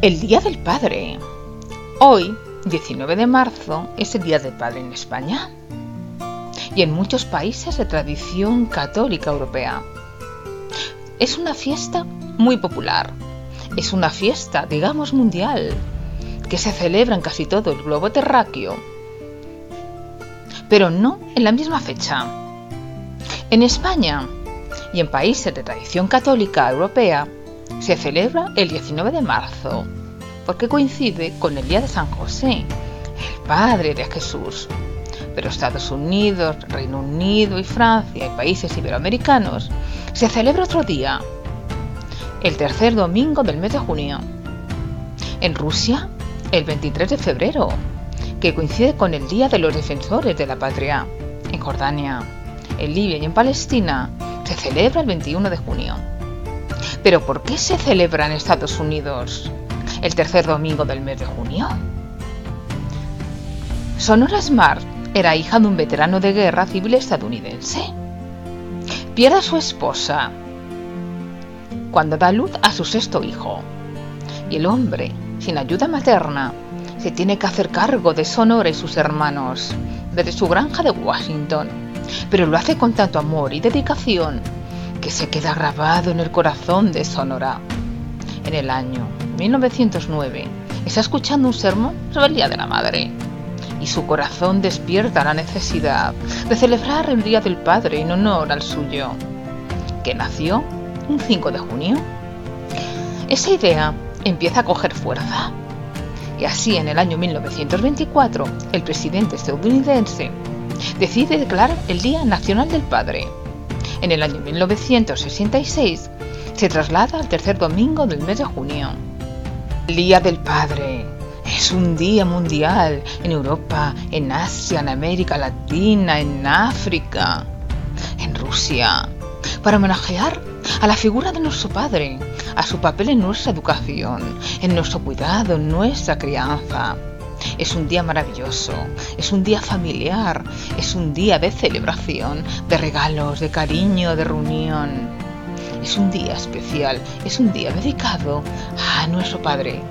El Día del Padre. Hoy, 19 de marzo, es el Día del Padre en España y en muchos países de tradición católica europea. Es una fiesta muy popular. Es una fiesta, digamos, mundial, que se celebra en casi todo el globo terráqueo, pero no en la misma fecha. En España y en países de tradición católica europea, se celebra el 19 de marzo, porque coincide con el día de San José, el padre de Jesús. Pero Estados Unidos, Reino Unido y Francia y países iberoamericanos se celebra otro día, el tercer domingo del mes de junio. En Rusia, el 23 de febrero, que coincide con el Día de los Defensores de la Patria. En Jordania, en Libia y en Palestina se celebra el 21 de junio. Pero ¿por qué se celebra en Estados Unidos el tercer domingo del mes de junio? Sonora Smart era hija de un veterano de guerra civil estadounidense. Pierde a su esposa cuando da luz a su sexto hijo. Y el hombre, sin ayuda materna, se tiene que hacer cargo de Sonora y sus hermanos desde su granja de Washington. Pero lo hace con tanto amor y dedicación que se queda grabado en el corazón de Sonora. En el año 1909 está escuchando un sermón sobre el Día de la Madre y su corazón despierta la necesidad de celebrar el Día del Padre en honor al suyo, que nació un 5 de junio. Esa idea empieza a coger fuerza y así en el año 1924 el presidente estadounidense decide declarar el Día Nacional del Padre en el año 1966 se traslada al tercer domingo del mes de junio. El Día del Padre es un día mundial en Europa, en Asia, en América Latina, en África, en Rusia, para homenajear a la figura de nuestro Padre, a su papel en nuestra educación, en nuestro cuidado, en nuestra crianza. Es un día maravilloso, es un día familiar, es un día de celebración, de regalos, de cariño, de reunión. Es un día especial, es un día dedicado a nuestro Padre,